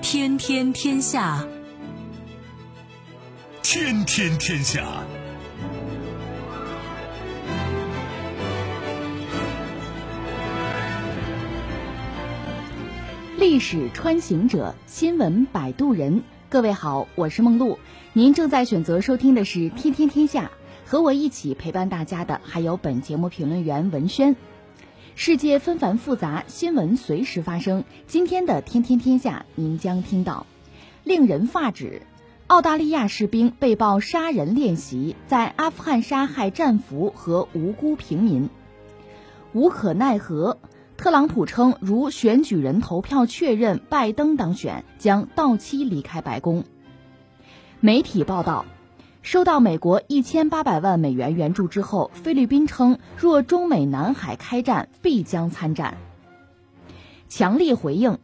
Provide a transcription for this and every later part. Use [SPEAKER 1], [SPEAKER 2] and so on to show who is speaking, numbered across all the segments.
[SPEAKER 1] 天天天下，
[SPEAKER 2] 天天天下。
[SPEAKER 3] 历史穿行者，新闻摆渡人。各位好，我是梦露。您正在选择收听的是《天天天下》，和我一起陪伴大家的还有本节目评论员文轩。世界纷繁复杂，新闻随时发生。今天的《天天天下》，您将听到：令人发指，澳大利亚士兵被曝杀人练习，在阿富汗杀害战俘和无辜平民；无可奈何，特朗普称如选举人投票确认拜登当选，将到期离开白宫。媒体报道。收到美国一千八百万美元援助之后，菲律宾称若中美南海开战，必将参战。强力回应：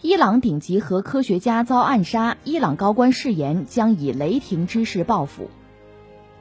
[SPEAKER 3] 伊朗顶级核科学家遭暗杀，伊朗高官誓言将以雷霆之势报复。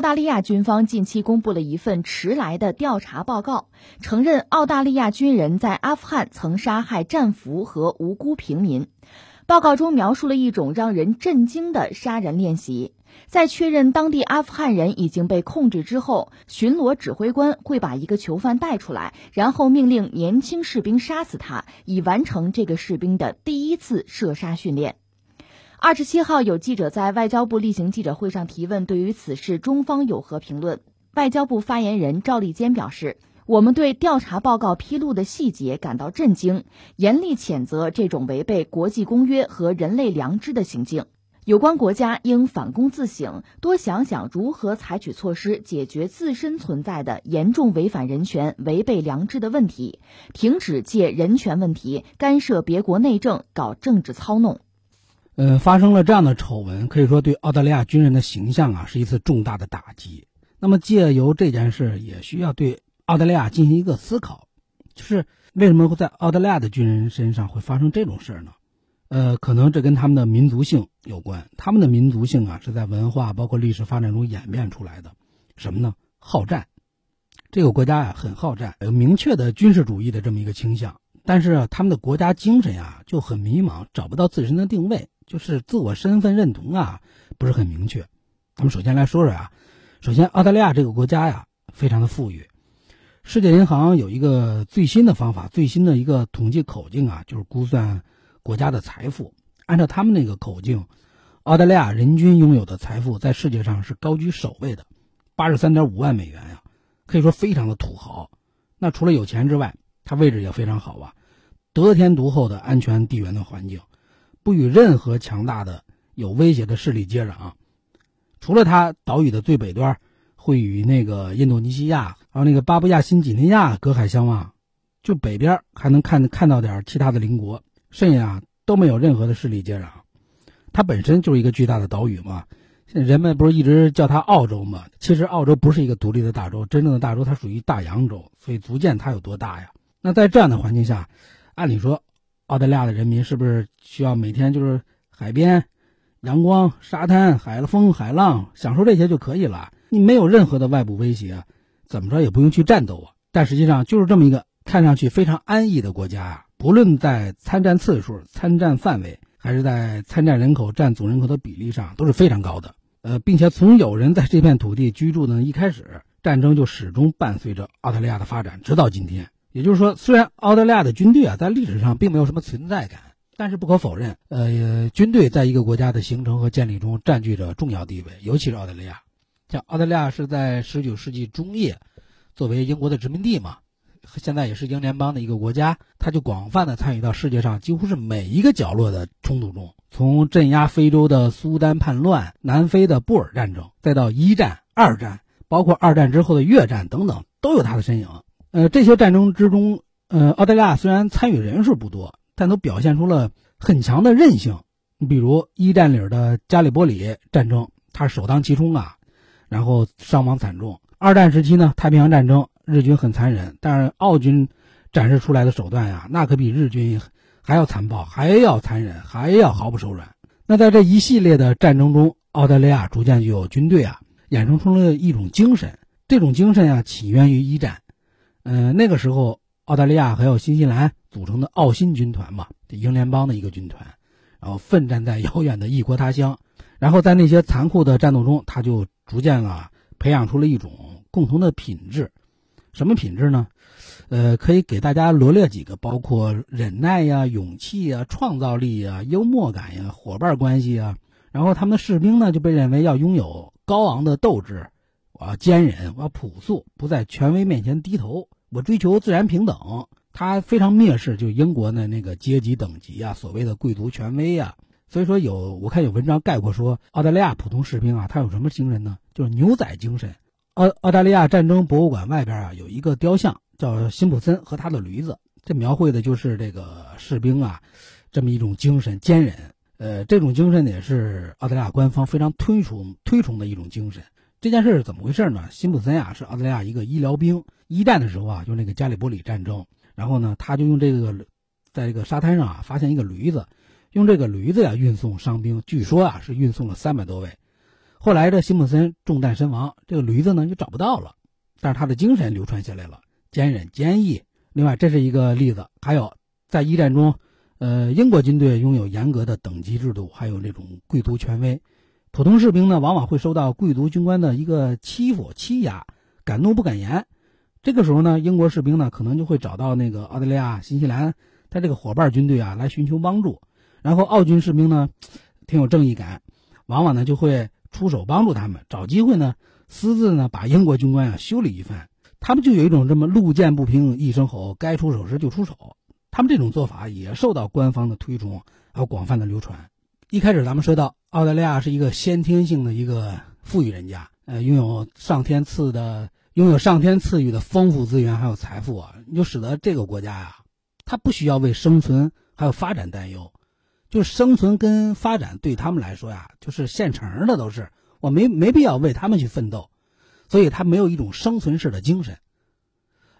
[SPEAKER 3] 澳大利亚军方近期公布了一份迟来的调查报告，承认澳大利亚军人在阿富汗曾杀害战俘和无辜平民。报告中描述了一种让人震惊的杀人练习：在确认当地阿富汗人已经被控制之后，巡逻指挥官会把一个囚犯带出来，然后命令年轻士兵杀死他，以完成这个士兵的第一次射杀训练。二十七号，有记者在外交部例行记者会上提问，对于此事，中方有何评论？外交部发言人赵立坚表示：“我们对调查报告披露的细节感到震惊，严厉谴责这种违背国际公约和人类良知的行径。有关国家应反躬自省，多想想如何采取措施解决自身存在的严重违反人权、违背良知的问题，停止借人权问题干涉别国内政，搞政治操弄。”
[SPEAKER 4] 呃，发生了这样的丑闻，可以说对澳大利亚军人的形象啊是一次重大的打击。那么借由这件事，也需要对澳大利亚进行一个思考，就是为什么会在澳大利亚的军人身上会发生这种事呢？呃，可能这跟他们的民族性有关。他们的民族性啊是在文化包括历史发展中演变出来的，什么呢？好战。这个国家呀很好战，有明确的军事主义的这么一个倾向，但是他们的国家精神呀就很迷茫，找不到自身的定位。就是自我身份认同啊，不是很明确。咱们首先来说说啊，首先澳大利亚这个国家呀，非常的富裕。世界银行有一个最新的方法，最新的一个统计口径啊，就是估算国家的财富。按照他们那个口径，澳大利亚人均拥有的财富在世界上是高居首位的，八十三点五万美元呀，可以说非常的土豪。那除了有钱之外，它位置也非常好啊，得天独厚的安全地缘的环境。不与任何强大的有威胁的势力接壤，除了它岛屿的最北端会与那个印度尼西亚还有那个巴布亚新几内亚隔海相望，就北边还能看看到点其他的邻国，剩下都没有任何的势力接壤。它本身就是一个巨大的岛屿嘛，现在人们不是一直叫它澳洲嘛？其实澳洲不是一个独立的大洲，真正的大洲它属于大洋洲，所以足见它有多大呀。那在这样的环境下，按理说。澳大利亚的人民是不是需要每天就是海边、阳光、沙滩、海风、海浪，享受这些就可以了？你没有任何的外部威胁，怎么着也不用去战斗啊？但实际上就是这么一个看上去非常安逸的国家啊！不论在参战次数、参战范围，还是在参战人口占总人口的比例上，都是非常高的。呃，并且从有人在这片土地居住的一开始，战争就始终伴随着澳大利亚的发展，直到今天。也就是说，虽然澳大利亚的军队啊在历史上并没有什么存在感，但是不可否认，呃，军队在一个国家的形成和建立中占据着重要地位，尤其是澳大利亚。像澳大利亚是在19世纪中叶，作为英国的殖民地嘛，现在也是英联邦的一个国家，它就广泛的参与到世界上几乎是每一个角落的冲突中，从镇压非洲的苏丹叛乱、南非的布尔战争，再到一战、二战，包括二战之后的越战等等，都有它的身影。呃，这些战争之中，呃，澳大利亚虽然参与人数不多，但都表现出了很强的韧性。你比如一战里的加里波里战争，他首当其冲啊，然后伤亡惨重。二战时期呢，太平洋战争，日军很残忍，但是澳军展示出来的手段呀，那可比日军还要残暴，还要残忍，还要毫不手软。那在这一系列的战争中，澳大利亚逐渐就有军队啊，衍生出了一种精神。这种精神啊，起源于一战。嗯，那个时候，澳大利亚还有新西兰组成的澳新军团嘛，英联邦的一个军团，然后奋战在遥远的异国他乡，然后在那些残酷的战斗中，他就逐渐啊培养出了一种。共同的品质，什么品质呢？呃，可以给大家罗列几个，包括忍耐呀、勇气呀、创造力呀、幽默感呀、伙伴关系啊。然后他们的士兵呢，就被认为要拥有高昂的斗志，我要坚忍，我朴素，不在权威面前低头，我追求自然平等。他非常蔑视就英国的那个阶级等级啊，所谓的贵族权威啊。所以说有我看有文章概括说，澳大利亚普通士兵啊，他有什么精神呢？就是牛仔精神。澳澳大利亚战争博物馆外边啊有一个雕像，叫辛普森和他的驴子，这描绘的就是这个士兵啊，这么一种精神坚忍。呃，这种精神也是澳大利亚官方非常推崇推崇的一种精神。这件事是怎么回事呢？辛普森啊是澳大利亚一个医疗兵，一战的时候啊就那个加里波里战争，然后呢他就用这个在这个沙滩上啊发现一个驴子，用这个驴子呀运送伤兵，据说啊是运送了三百多位。后来这辛普森中弹身亡，这个驴子呢就找不到了，但是他的精神流传下来了，坚忍坚毅。另外，这是一个例子。还有，在一战中，呃，英国军队拥有严格的等级制度，还有那种贵族权威，普通士兵呢往往会受到贵族军官的一个欺负欺压，敢怒不敢言。这个时候呢，英国士兵呢可能就会找到那个澳大利亚、新西兰他这个伙伴军队啊来寻求帮助。然后澳军士兵呢，挺有正义感，往往呢就会。出手帮助他们，找机会呢，私自呢把英国军官啊修理一番。他们就有一种这么路见不平一声吼，该出手时就出手。他们这种做法也受到官方的推崇，还有广泛的流传。一开始咱们说到，澳大利亚是一个先天性的一个富裕人家，呃，拥有上天赐的拥有上天赐予的丰富资源还有财富啊，就使得这个国家呀，它不需要为生存还有发展担忧。就是生存跟发展对他们来说呀，就是现成的，都是我没没必要为他们去奋斗，所以他没有一种生存式的精神。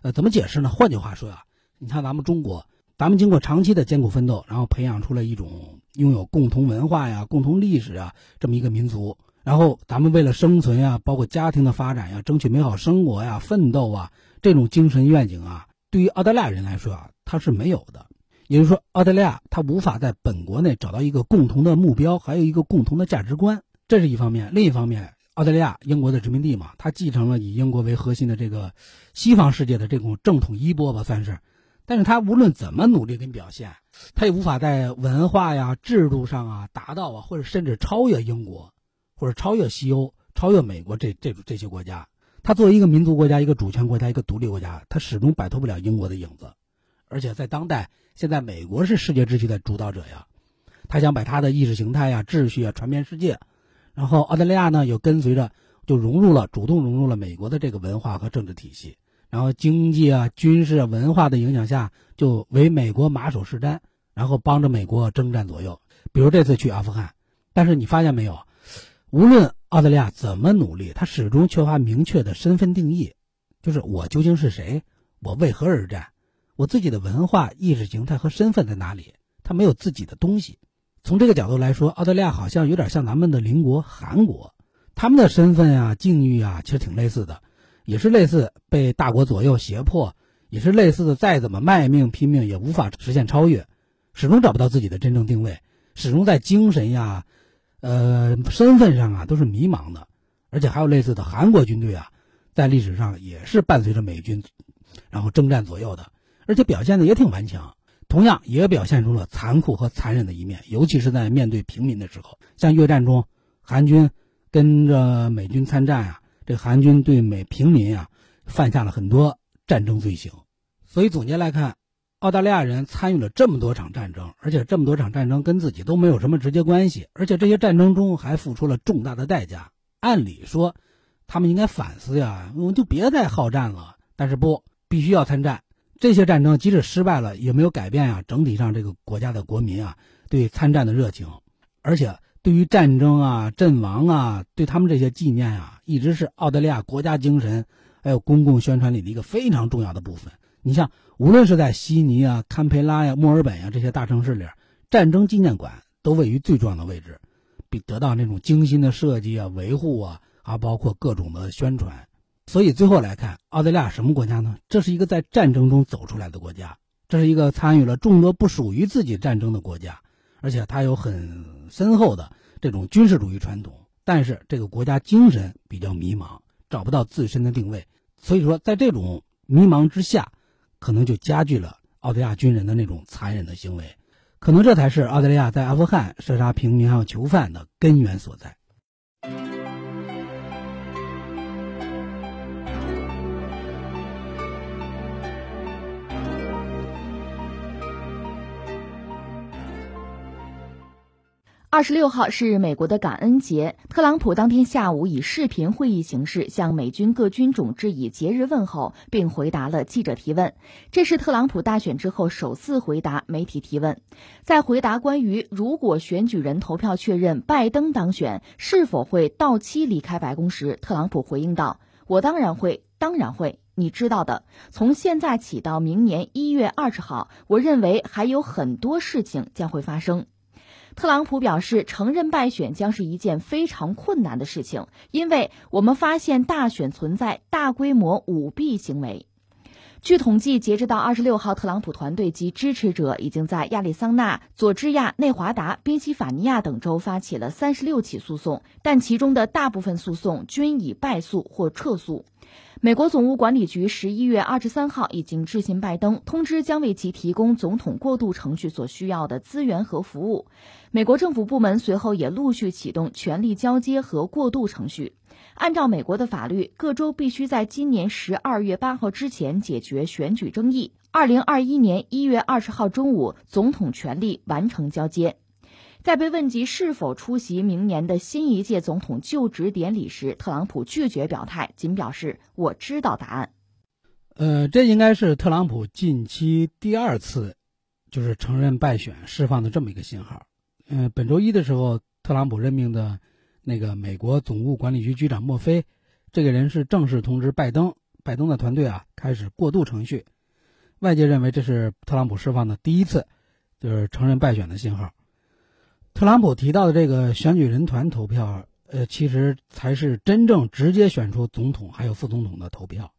[SPEAKER 4] 呃，怎么解释呢？换句话说呀，你看咱们中国，咱们经过长期的艰苦奋斗，然后培养出了一种拥有共同文化呀、共同历史啊这么一个民族，然后咱们为了生存呀，包括家庭的发展呀、争取美好生活呀、奋斗啊这种精神愿景啊，对于澳大利亚人来说啊，他是没有的。也就是说，澳大利亚他无法在本国内找到一个共同的目标，还有一个共同的价值观，这是一方面。另一方面，澳大利亚英国的殖民地嘛，它继承了以英国为核心的这个西方世界的这种正统衣钵吧，算是。但是它无论怎么努力跟表现，它也无法在文化呀、制度上啊达到啊，或者甚至超越英国，或者超越西欧、超越美国这这这些国家。它作为一个民族国家、一个主权国家、一个独立国家，它始终摆脱不了英国的影子。而且在当代，现在美国是世界秩序的主导者呀，他想把他的意识形态呀、秩序啊传遍世界，然后澳大利亚呢又跟随着就融入了，主动融入了美国的这个文化和政治体系，然后经济啊、军事啊、文化的影响下，就为美国马首是瞻，然后帮着美国征战左右。比如这次去阿富汗，但是你发现没有，无论澳大利亚怎么努力，他始终缺乏明确的身份定义，就是我究竟是谁，我为何而战。我自己的文化、意识形态和身份在哪里？他没有自己的东西。从这个角度来说，澳大利亚好像有点像咱们的邻国韩国，他们的身份啊、境遇啊，其实挺类似的，也是类似被大国左右胁迫，也是类似的，再怎么卖命拼命也无法实现超越，始终找不到自己的真正定位，始终在精神呀、呃身份上啊都是迷茫的。而且还有类似的韩国军队啊，在历史上也是伴随着美军，然后征战左右的。而且表现的也挺顽强，同样也表现出了残酷和残忍的一面，尤其是在面对平民的时候。像越战中，韩军跟着美军参战啊，这韩军对美平民啊犯下了很多战争罪行。所以总结来看，澳大利亚人参与了这么多场战争，而且这么多场战争跟自己都没有什么直接关系，而且这些战争中还付出了重大的代价。按理说，他们应该反思呀，我们就别再好战了。但是不，必须要参战。这些战争即使失败了，也没有改变啊整体上这个国家的国民啊对参战的热情，而且对于战争啊、阵亡啊，对他们这些纪念啊，一直是澳大利亚国家精神还有公共宣传里的一个非常重要的部分。你像，无论是在悉尼啊、堪培拉呀、墨尔本呀这些大城市里，战争纪念馆都位于最重要的位置，并得到那种精心的设计啊、维护啊，还包括各种的宣传。所以最后来看，澳大利亚什么国家呢？这是一个在战争中走出来的国家，这是一个参与了众多不属于自己战争的国家，而且它有很深厚的这种军事主义传统。但是这个国家精神比较迷茫，找不到自身的定位。所以说，在这种迷茫之下。可能就加剧了澳大利亚军人的那种残忍的行为，可能这才是澳大利亚在阿富汗射杀平民还有囚犯的根源所在。
[SPEAKER 3] 二十六号是美国的感恩节，特朗普当天下午以视频会议形式向美军各军种致以节日问候，并回答了记者提问。这是特朗普大选之后首次回答媒体提问。在回答关于如果选举人投票确认拜登当选，是否会到期离开白宫时，特朗普回应道：“我当然会，当然会。你知道的，从现在起到明年一月二十号，我认为还有很多事情将会发生。”特朗普表示，承认败选将是一件非常困难的事情，因为我们发现大选存在大规模舞弊行为。据统计，截止到二十六号，特朗普团队及支持者已经在亚利桑那、佐治亚、内华达、宾夕法尼亚等州发起了三十六起诉讼，但其中的大部分诉讼均已败诉或撤诉。美国总务管理局十一月二十三号已经致信拜登，通知将为其提供总统过渡程序所需要的资源和服务。美国政府部门随后也陆续启动权力交接和过渡程序。按照美国的法律，各州必须在今年十二月八号之前解决选举争议。二零二一年一月二十号中午，总统权力完成交接。在被问及是否出席明年的新一届总统就职典礼时，特朗普拒绝表态，仅表示“我知道答案”。
[SPEAKER 4] 呃，这应该是特朗普近期第二次，就是承认败选、释放的这么一个信号。嗯，本周一的时候，特朗普任命的那个美国总务管理局局长墨菲，这个人是正式通知拜登，拜登的团队啊开始过渡程序。外界认为这是特朗普释放的第一次，就是承认败选的信号。特朗普提到的这个选举人团投票，呃，其实才是真正直接选出总统还有副总统的投票。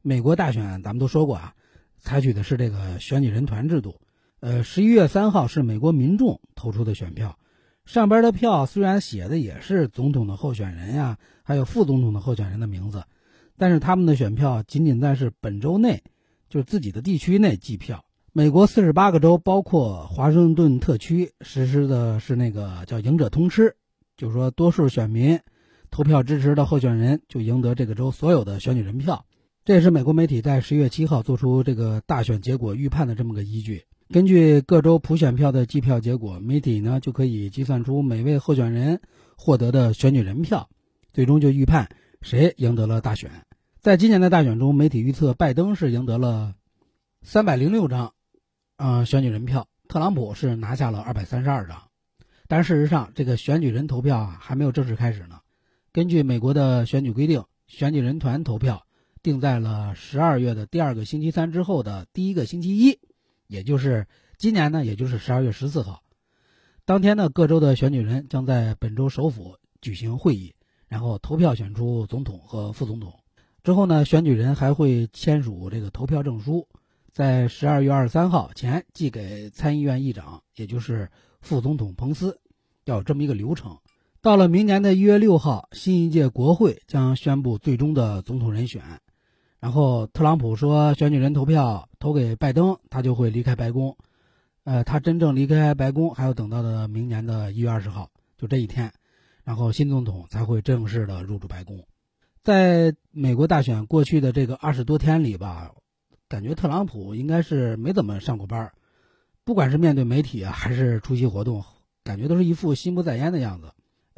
[SPEAKER 4] 美国大选咱们都说过啊，采取的是这个选举人团制度。呃，十一月三号是美国民众投出的选票，上边的票虽然写的也是总统的候选人呀，还有副总统的候选人的名字，但是他们的选票仅仅在是本周内，就是自己的地区内计票。美国四十八个州，包括华盛顿特区，实施的是那个叫“赢者通吃”，就是说，多数选民投票支持的候选人，就赢得这个州所有的选举人票。这也是美国媒体在十月七号做出这个大选结果预判的这么个依据。根据各州普选票的计票结果，媒体呢就可以计算出每位候选人获得的选举人票，最终就预判谁赢得了大选。在今年的大选中，媒体预测拜登是赢得了三百零六张。啊，选举人票，特朗普是拿下了二百三十二张，但事实上，这个选举人投票啊还没有正式开始呢。根据美国的选举规定，选举人团投票定在了十二月的第二个星期三之后的第一个星期一，也就是今年呢，也就是十二月十四号。当天呢，各州的选举人将在本州首府举行会议，然后投票选出总统和副总统。之后呢，选举人还会签署这个投票证书。在十二月二十三号前寄给参议院议长，也就是副总统彭斯，要这么一个流程。到了明年的一月六号，新一届国会将宣布最终的总统人选。然后特朗普说，选举人投票投给拜登，他就会离开白宫。呃，他真正离开白宫还要等到的明年的一月二十号，就这一天，然后新总统才会正式的入驻白宫。在美国大选过去的这个二十多天里吧。感觉特朗普应该是没怎么上过班不管是面对媒体啊，还是出席活动，感觉都是一副心不在焉的样子。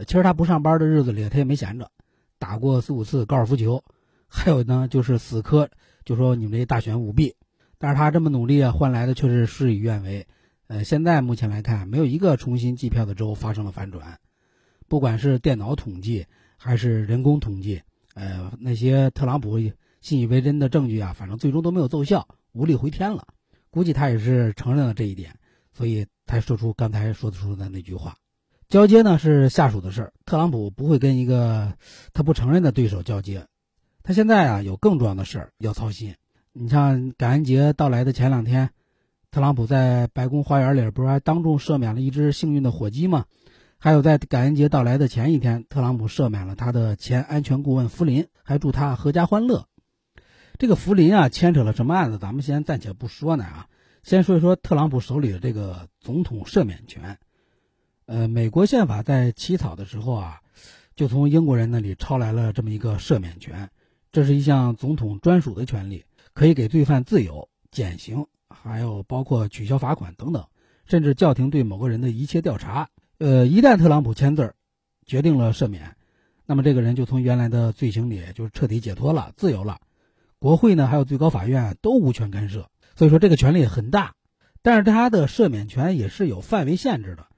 [SPEAKER 4] 其实他不上班的日子里，他也没闲着，打过四五次高尔夫球，还有呢就是死磕，就说你们这大选舞弊。但是他这么努力啊，换来的却是事与愿违。呃，现在目前来看，没有一个重新计票的州发生了反转，不管是电脑统计还是人工统计，呃，那些特朗普信以为真的证据啊，反正最终都没有奏效，无力回天了。估计他也是承认了这一点，所以才说出刚才说出的那句话。交接呢是下属的事儿，特朗普不会跟一个他不承认的对手交接。他现在啊有更重要的事儿要操心。你像感恩节到来的前两天。特朗普在白宫花园里不是还当众赦免了一只幸运的火鸡吗？还有在感恩节到来的前一天，特朗普赦免了他的前安全顾问福林，还祝他阖家欢乐。这个福林啊，牵扯了什么案子？咱们先暂且不说呢啊，先说一说特朗普手里的这个总统赦免权。呃，美国宪法在起草的时候啊，就从英国人那里抄来了这么一个赦免权，这是一项总统专属的权利，可以给罪犯自由、减刑。还有包括取消罚款等等，甚至叫停对某个人的一切调查。呃，一旦特朗普签字儿决定了赦免，那么这个人就从原来的罪行里就彻底解脱了，自由了。国会呢，还有最高法院都无权干涉。所以说这个权力很大，但是他的赦免权也是有范围限制的，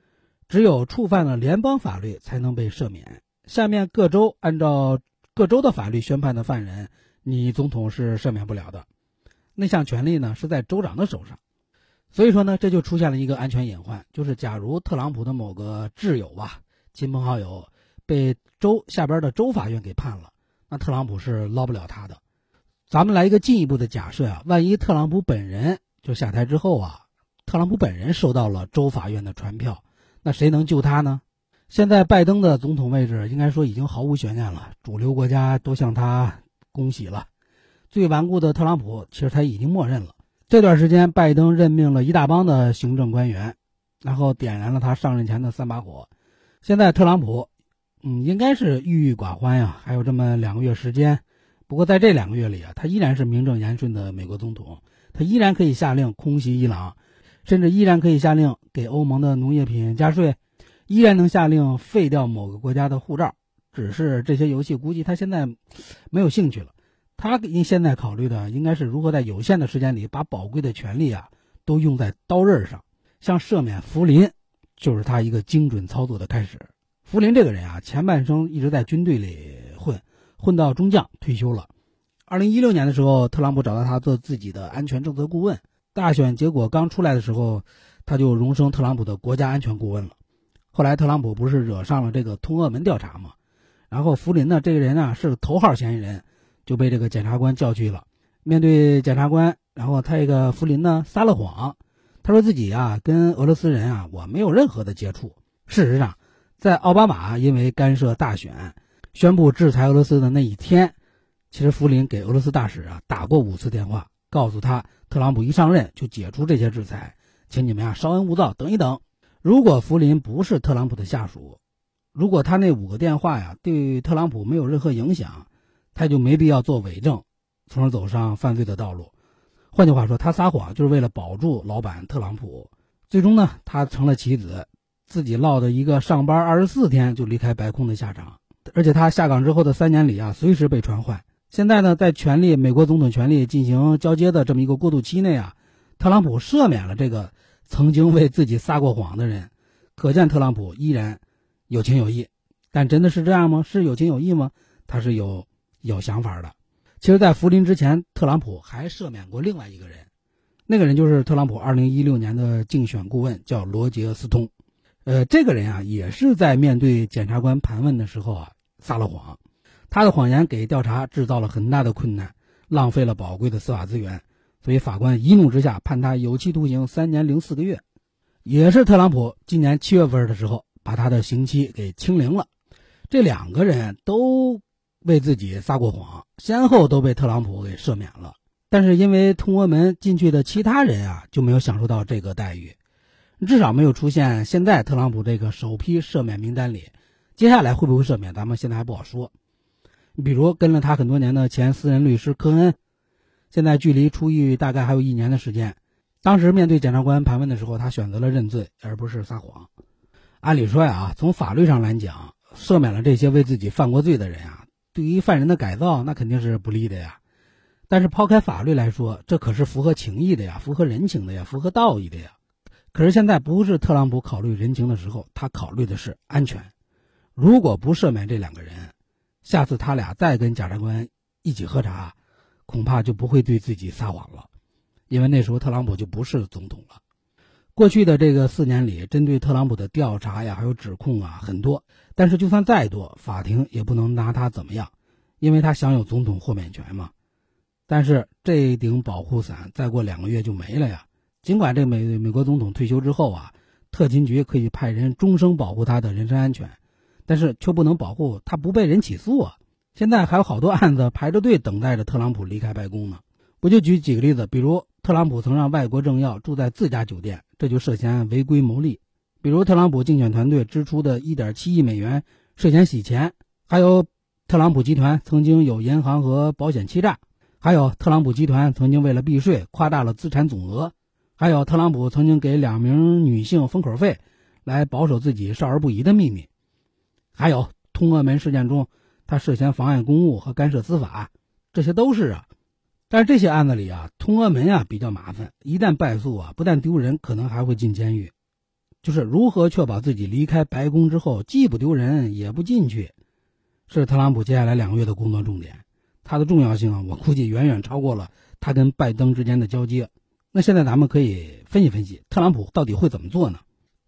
[SPEAKER 4] 只有触犯了联邦法律才能被赦免。下面各州按照各州的法律宣判的犯人，你总统是赦免不了的。那项权力呢是在州长的手上，所以说呢，这就出现了一个安全隐患，就是假如特朗普的某个挚友吧、亲朋好友被州下边的州法院给判了，那特朗普是捞不了他的。咱们来一个进一步的假设啊，万一特朗普本人就下台之后啊，特朗普本人收到了州法院的传票，那谁能救他呢？现在拜登的总统位置应该说已经毫无悬念了，主流国家都向他恭喜了。最顽固的特朗普，其实他已经默认了。这段时间，拜登任命了一大帮的行政官员，然后点燃了他上任前的三把火。现在特朗普，嗯，应该是郁郁寡欢呀。还有这么两个月时间，不过在这两个月里啊，他依然是名正言顺的美国总统，他依然可以下令空袭伊朗，甚至依然可以下令给欧盟的农业品加税，依然能下令废掉某个国家的护照。只是这些游戏，估计他现在没有兴趣了。他您现在考虑的应该是如何在有限的时间里把宝贵的权利啊都用在刀刃上，像赦免福林，就是他一个精准操作的开始。福林这个人啊，前半生一直在军队里混，混到中将退休了。二零一六年的时候，特朗普找到他做自己的安全政策顾问。大选结果刚出来的时候，他就荣升特朗普的国家安全顾问了。后来特朗普不是惹上了这个通俄门调查吗？然后福林呢，这个人啊是头号嫌疑人。就被这个检察官叫去了。面对检察官，然后他这个福林呢撒了谎，他说自己啊跟俄罗斯人啊我没有任何的接触。事实上，在奥巴马因为干涉大选，宣布制裁俄罗斯的那一天，其实福林给俄罗斯大使啊打过五次电话，告诉他特朗普一上任就解除这些制裁，请你们啊稍安勿躁，等一等。如果福林不是特朗普的下属，如果他那五个电话呀对特朗普没有任何影响。他就没必要做伪证，从而走上犯罪的道路。换句话说，他撒谎就是为了保住老板特朗普。最终呢，他成了棋子，自己落得一个上班二十四天就离开白宫的下场。而且他下岗之后的三年里啊，随时被传唤。现在呢，在权力美国总统权力进行交接的这么一个过渡期内啊，特朗普赦免了这个曾经为自己撒过谎的人，可见特朗普依然有情有义。但真的是这样吗？是有情有义吗？他是有。有想法的，其实，在福林之前，特朗普还赦免过另外一个人，那个人就是特朗普二零一六年的竞选顾问，叫罗杰斯通。呃，这个人啊，也是在面对检察官盘问的时候啊，撒了谎，他的谎言给调查制造了很大的困难，浪费了宝贵的司法资源，所以法官一怒之下判他有期徒刑三年零四个月。也是特朗普今年七月份的时候，把他的刑期给清零了。这两个人都。为自己撒过谎，先后都被特朗普给赦免了。但是因为通俄门进去的其他人啊，就没有享受到这个待遇，至少没有出现现在特朗普这个首批赦免名单里。接下来会不会赦免，咱们现在还不好说。比如跟了他很多年的前私人律师科恩，现在距离出狱大概还有一年的时间。当时面对检察官盘问的时候，他选择了认罪，而不是撒谎。按理说呀，从法律上来讲，赦免了这些为自己犯过罪的人啊，对于犯人的改造那肯定是不利的呀。但是抛开法律来说，这可是符合情义的呀，符合人情的呀，符合道义的呀。可是现在不是特朗普考虑人情的时候，他考虑的是安全。如果不赦免这两个人，下次他俩再跟检察官一起喝茶，恐怕就不会对自己撒谎了，因为那时候特朗普就不是总统了。过去的这个四年里，针对特朗普的调查呀，还有指控啊很多，但是就算再多，法庭也不能拿他怎么样，因为他享有总统豁免权嘛。但是这顶保护伞再过两个月就没了呀。尽管这美美国总统退休之后啊，特勤局可以派人终生保护他的人身安全，但是却不能保护他不被人起诉啊。现在还有好多案子排着队等待着特朗普离开白宫呢。我就举几个例子，比如特朗普曾让外国政要住在自家酒店，这就涉嫌违规牟利；比如特朗普竞选团队支出的1.7亿美元涉嫌洗钱；还有特朗普集团曾经有银行和保险欺诈。还有特朗普集团曾经为了避税夸大了资产总额，还有特朗普曾经给两名女性封口费，来保守自己少儿不宜的秘密，还有通俄门事件中他涉嫌妨碍公务和干涉司法，这些都是啊。但是这些案子里啊，通俄门啊比较麻烦，一旦败诉啊，不但丢人，可能还会进监狱。就是如何确保自己离开白宫之后既不丢人也不进去，是特朗普接下来两个月的工作重点。它的重要性啊，我估计远远超过了他跟拜登之间的交接。那现在咱们可以分析分析，特朗普到底会怎么做呢？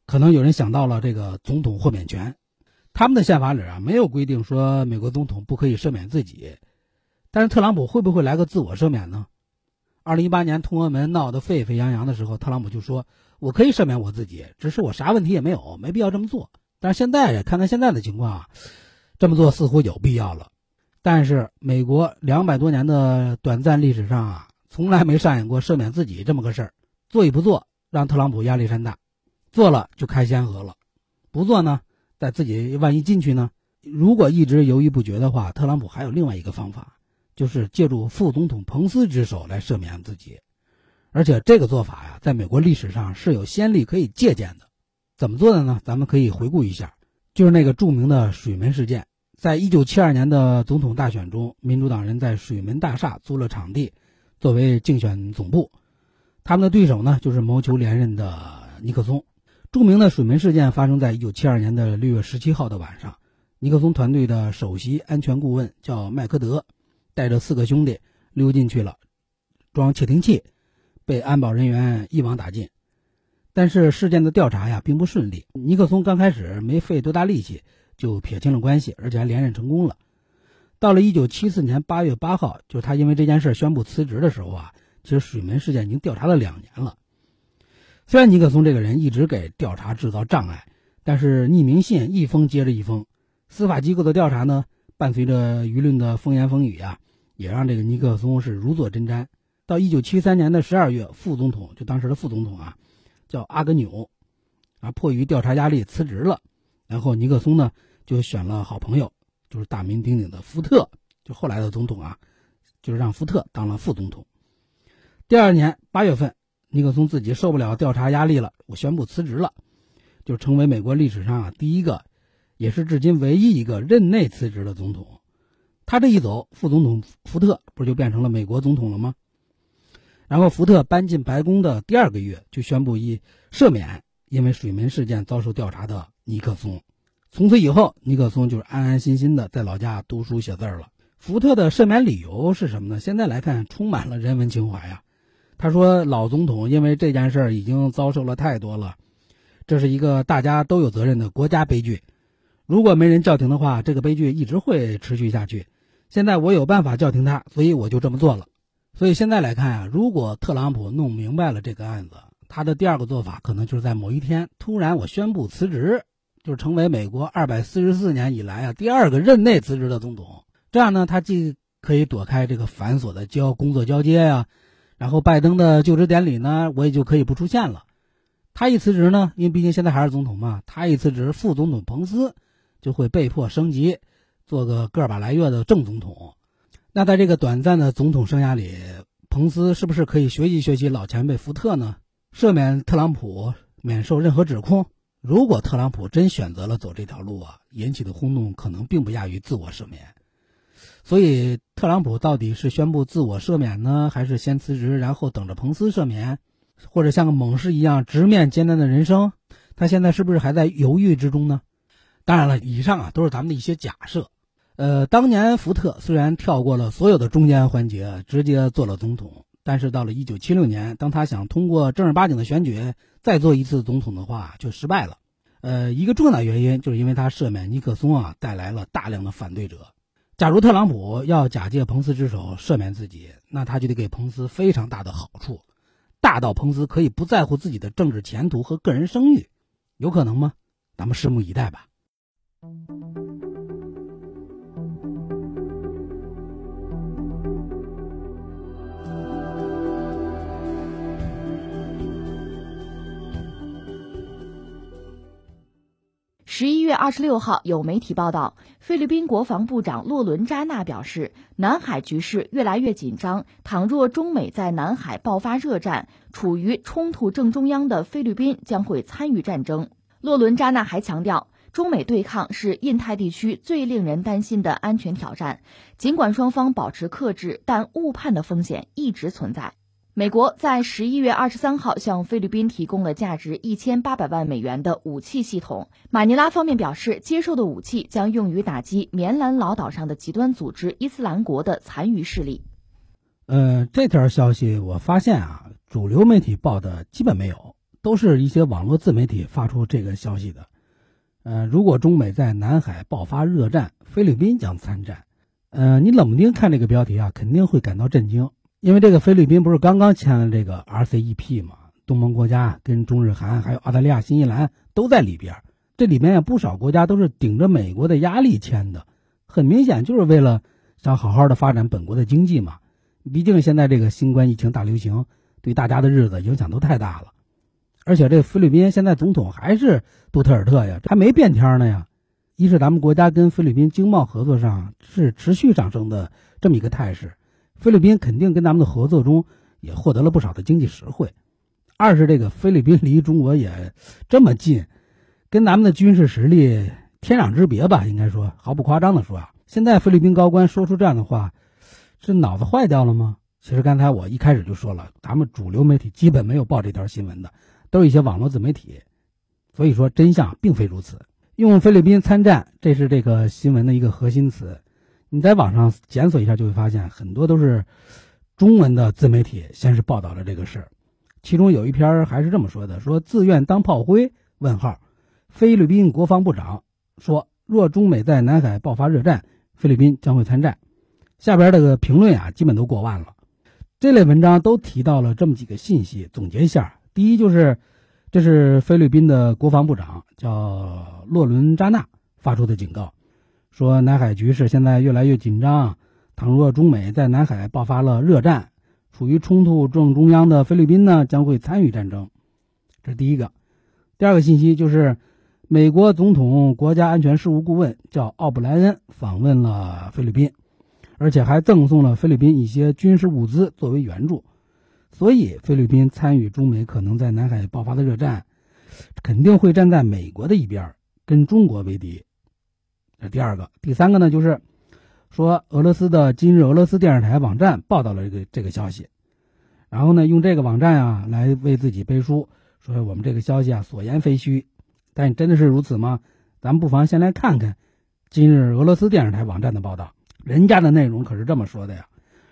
[SPEAKER 4] 可能有人想到了这个总统豁免权，他们的宪法里啊没有规定说美国总统不可以赦免自己，但是特朗普会不会来个自我赦免呢？二零一八年通俄门闹得沸沸扬扬的时候，特朗普就说：“我可以赦免我自己，只是我啥问题也没有，没必要这么做。”但是现在看看现在的情况啊，这么做似乎有必要了。但是美国两百多年的短暂历史上啊，从来没上演过赦免自己这么个事儿。做与不做，让特朗普压力山大；做了就开先河了，不做呢，在自己万一进去呢？如果一直犹豫不决的话，特朗普还有另外一个方法，就是借助副总统彭斯之手来赦免自己。而且这个做法呀，在美国历史上是有先例可以借鉴的。怎么做的呢？咱们可以回顾一下，就是那个著名的水门事件。在一九七二年的总统大选中，民主党人在水门大厦租了场地，作为竞选总部。他们的对手呢，就是谋求连任的尼克松。著名的水门事件发生在一九七二年的六月十七号的晚上。尼克松团队的首席安全顾问叫麦克德，带着四个兄弟溜进去了，装窃听器，被安保人员一网打尽。但是事件的调查呀，并不顺利。尼克松刚开始没费多大力气。就撇清了关系，而且还连任成功了。到了一九七四年八月八号，就是他因为这件事宣布辞职的时候啊，其实水门事件已经调查了两年了。虽然尼克松这个人一直给调查制造障碍，但是匿名信一封接着一封，司法机构的调查呢，伴随着舆论的风言风语啊，也让这个尼克松是如坐针毡。到一九七三年的十二月，副总统就当时的副总统啊，叫阿格纽，啊，迫于调查压力辞职了。然后尼克松呢？就选了好朋友，就是大名鼎鼎的福特，就后来的总统啊，就是让福特当了副总统。第二年八月份，尼克松自己受不了调查压力了，我宣布辞职了，就成为美国历史上啊第一个，也是至今唯一一个任内辞职的总统。他这一走，副总统福特不就变成了美国总统了吗？然后福特搬进白宫的第二个月，就宣布以赦免因为水门事件遭受调查的尼克松。从此以后，尼克松就是安安心心的在老家读书写字了。福特的赦免理由是什么呢？现在来看，充满了人文情怀呀。他说：“老总统因为这件事儿已经遭受了太多了，这是一个大家都有责任的国家悲剧。如果没人叫停的话，这个悲剧一直会持续下去。现在我有办法叫停他，所以我就这么做了。所以现在来看啊，如果特朗普弄明白了这个案子，他的第二个做法可能就是在某一天突然我宣布辞职。”就是成为美国二百四十四年以来啊第二个任内辞职的总统，这样呢，他既可以躲开这个繁琐的交工作交接呀，然后拜登的就职典礼呢，我也就可以不出现了。他一辞职呢，因为毕竟现在还是总统嘛，他一辞职，副总统彭斯就会被迫升级，做个个把来月的正总统。那在这个短暂的总统生涯里，彭斯是不是可以学习学习老前辈福特呢？赦免特朗普免受任何指控？如果特朗普真选择了走这条路啊，引起的轰动可能并不亚于自我赦免。所以，特朗普到底是宣布自我赦免呢，还是先辞职，然后等着彭斯赦免，或者像个猛士一样直面艰难的人生？他现在是不是还在犹豫之中呢？当然了，以上啊都是咱们的一些假设。呃，当年福特虽然跳过了所有的中间环节，直接做了总统，但是到了1976年，当他想通过正儿八经的选举再做一次总统的话，却失败了。呃，一个重要的原因就是因为他赦免尼克松啊带来了大量的反对者。假如特朗普要假借彭斯之手赦免自己，那他就得给彭斯非常大的好处，大到彭斯可以不在乎自己的政治前途和个人声誉，有可能吗？咱们拭目以待吧。
[SPEAKER 3] 十一月二十六号，有媒体报道，菲律宾国防部长洛伦扎纳表示，南海局势越来越紧张。倘若中美在南海爆发热战，处于冲突正中央的菲律宾将会参与战争。洛伦扎纳还强调，中美对抗是印太地区最令人担心的安全挑战。尽管双方保持克制，但误判的风险一直存在。美国在十一月二十三号向菲律宾提供了价值一千八百万美元的武器系统。马尼拉方面表示，接受的武器将用于打击棉兰老岛上的极端组织伊斯兰国的残余势力。
[SPEAKER 4] 呃，这条消息我发现啊，主流媒体报的基本没有，都是一些网络自媒体发出这个消息的。呃，如果中美在南海爆发热战，菲律宾将参战。呃，你冷不丁看这个标题啊，肯定会感到震惊。因为这个菲律宾不是刚刚签了这个 RCEP 嘛，东盟国家跟中日韩还有澳大利亚、新西兰都在里边，这里面有不少国家都是顶着美国的压力签的，很明显就是为了想好好的发展本国的经济嘛。毕竟现在这个新冠疫情大流行，对大家的日子影响都太大了。而且这菲律宾现在总统还是杜特尔特呀，还没变天呢呀。一是咱们国家跟菲律宾经贸合作上是持续上升的这么一个态势。菲律宾肯定跟咱们的合作中也获得了不少的经济实惠。二是这个菲律宾离中国也这么近，跟咱们的军事实力天壤之别吧？应该说毫不夸张的说啊，现在菲律宾高官说出这样的话，是脑子坏掉了吗？其实刚才我一开始就说了，咱们主流媒体基本没有报这条新闻的，都是一些网络自媒体。所以说真相并非如此。用菲律宾参战，这是这个新闻的一个核心词。你在网上检索一下，就会发现很多都是中文的自媒体先是报道了这个事，其中有一篇还是这么说的：说自愿当炮灰？问号。菲律宾国防部长说，若中美在南海爆发热战，菲律宾将会参战。下边这个评论啊，基本都过万了。这类文章都提到了这么几个信息，总结一下：第一，就是这是菲律宾的国防部长叫洛伦扎纳发出的警告。说南海局势现在越来越紧张，倘若中美在南海爆发了热战，处于冲突正中央的菲律宾呢将会参与战争，这是第一个。第二个信息就是，美国总统国家安全事务顾问叫奥布莱恩访问了菲律宾，而且还赠送了菲律宾一些军事物资作为援助，所以菲律宾参与中美可能在南海爆发的热战，肯定会站在美国的一边，跟中国为敌。这第二个，第三个呢，就是说俄罗斯的今日俄罗斯电视台网站报道了这个这个消息，然后呢，用这个网站啊来为自己背书，说我们这个消息啊所言非虚。但真的是如此吗？咱们不妨先来看看今日俄罗斯电视台网站的报道，人家的内容可是这么说的呀：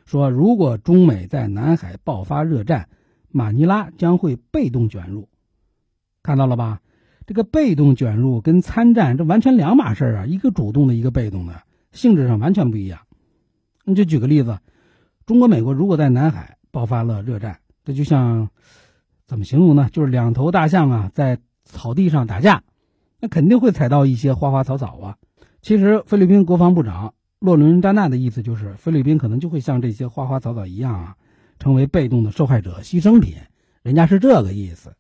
[SPEAKER 4] 说如果中美在南海爆发热战，马尼拉将会被动卷入。看到了吧？这个被动卷入跟参战这完全两码事啊，一个主动的，一个被动的，性质上完全不一样。你就举个例子，中国、美国如果在南海爆发了热战，这就像怎么形容呢？就是两头大象啊在草地上打架，那肯定会踩到一些花花草草啊。其实菲律宾国防部长洛伦扎纳的意思就是，菲律宾可能就会像这些花花草草一样啊，成为被动的受害者、牺牲品。人家是这个意思。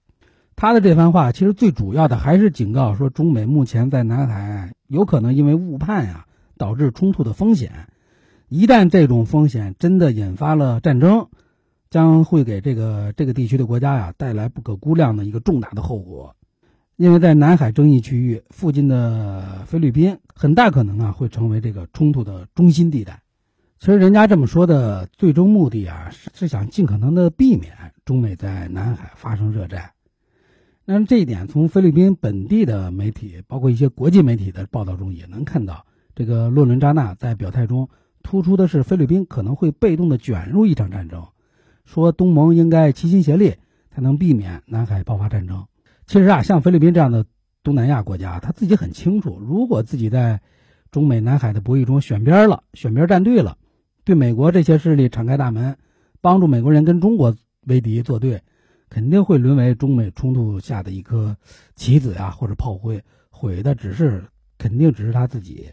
[SPEAKER 4] 他的这番话其实最主要的还是警告说，中美目前在南海有可能因为误判呀导致冲突的风险。一旦这种风险真的引发了战争，将会给这个这个地区的国家呀带来不可估量的一个重大的后果。因为在南海争议区域附近的菲律宾，很大可能啊会成为这个冲突的中心地带。其实人家这么说的最终目的啊，是是想尽可能的避免中美在南海发生热战。那这一点从菲律宾本地的媒体，包括一些国际媒体的报道中也能看到。这个洛伦扎纳在表态中突出的是菲律宾可能会被动的卷入一场战争，说东盟应该齐心协力，才能避免南海爆发战争。其实啊，像菲律宾这样的东南亚国家，他自己很清楚，如果自己在中美南海的博弈中选边了，选边站队了，对美国这些势力敞开大门，帮助美国人跟中国为敌作对，肯定会沦为中美冲突下的一颗棋子呀，或者炮灰，毁的只是肯定只是他自己，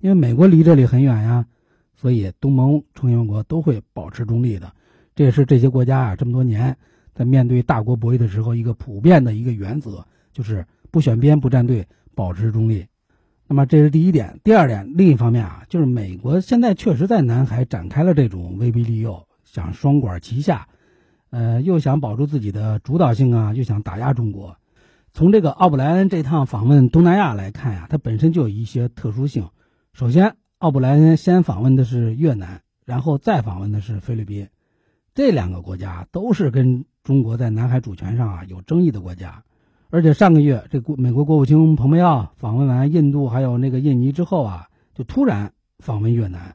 [SPEAKER 4] 因为美国离这里很远呀，所以东盟成员国都会保持中立的，这也是这些国家啊这么多年。在面对大国博弈的时候，一个普遍的一个原则就是不选边、不站队，保持中立。那么这是第一点。第二点，另一方面啊，就是美国现在确实在南海展开了这种威逼利诱，想双管齐下，呃，又想保住自己的主导性啊，又想打压中国。从这个奥布莱恩这趟访问东南亚来看呀，它本身就有一些特殊性。首先，奥布莱恩先访问的是越南，然后再访问的是菲律宾，这两个国家都是跟。中国在南海主权上啊有争议的国家，而且上个月这国美国国务卿蓬佩奥访问完印度还有那个印尼之后啊，就突然访问越南。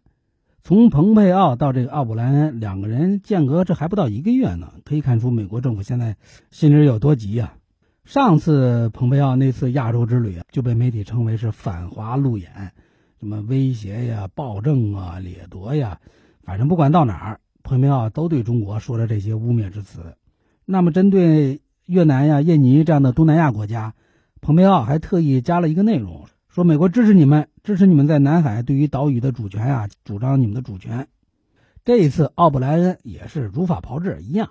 [SPEAKER 4] 从蓬佩奥到这个奥布莱恩两个人间隔这还不到一个月呢，可以看出美国政府现在心里有多急呀。上次蓬佩奥那次亚洲之旅就被媒体称为是反华路演，什么威胁呀、暴政啊、掠夺呀，反正不管到哪儿，蓬佩奥都对中国说了这些污蔑之词。那么，针对越南呀、印尼这样的东南亚国家，蓬佩奥还特意加了一个内容，说美国支持你们，支持你们在南海对于岛屿的主权啊，主张你们的主权。这一次，奥布莱恩也是如法炮制一样，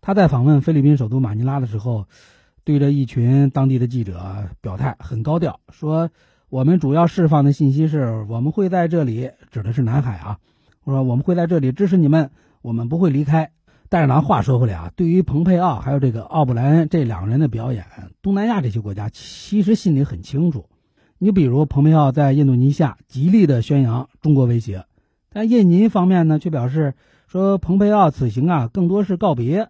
[SPEAKER 4] 他在访问菲律宾首都马尼拉的时候，对着一群当地的记者表态很高调，说我们主要释放的信息是，我们会在这里，指的是南海啊，我说我们会在这里支持你们，我们不会离开。但是呢话说回来啊，对于蓬佩奥还有这个奥布莱恩这两个人的表演，东南亚这些国家其实心里很清楚。你比如蓬佩奥在印度尼西亚极力的宣扬中国威胁，但印尼方面呢却表示说蓬佩奥此行啊更多是告别。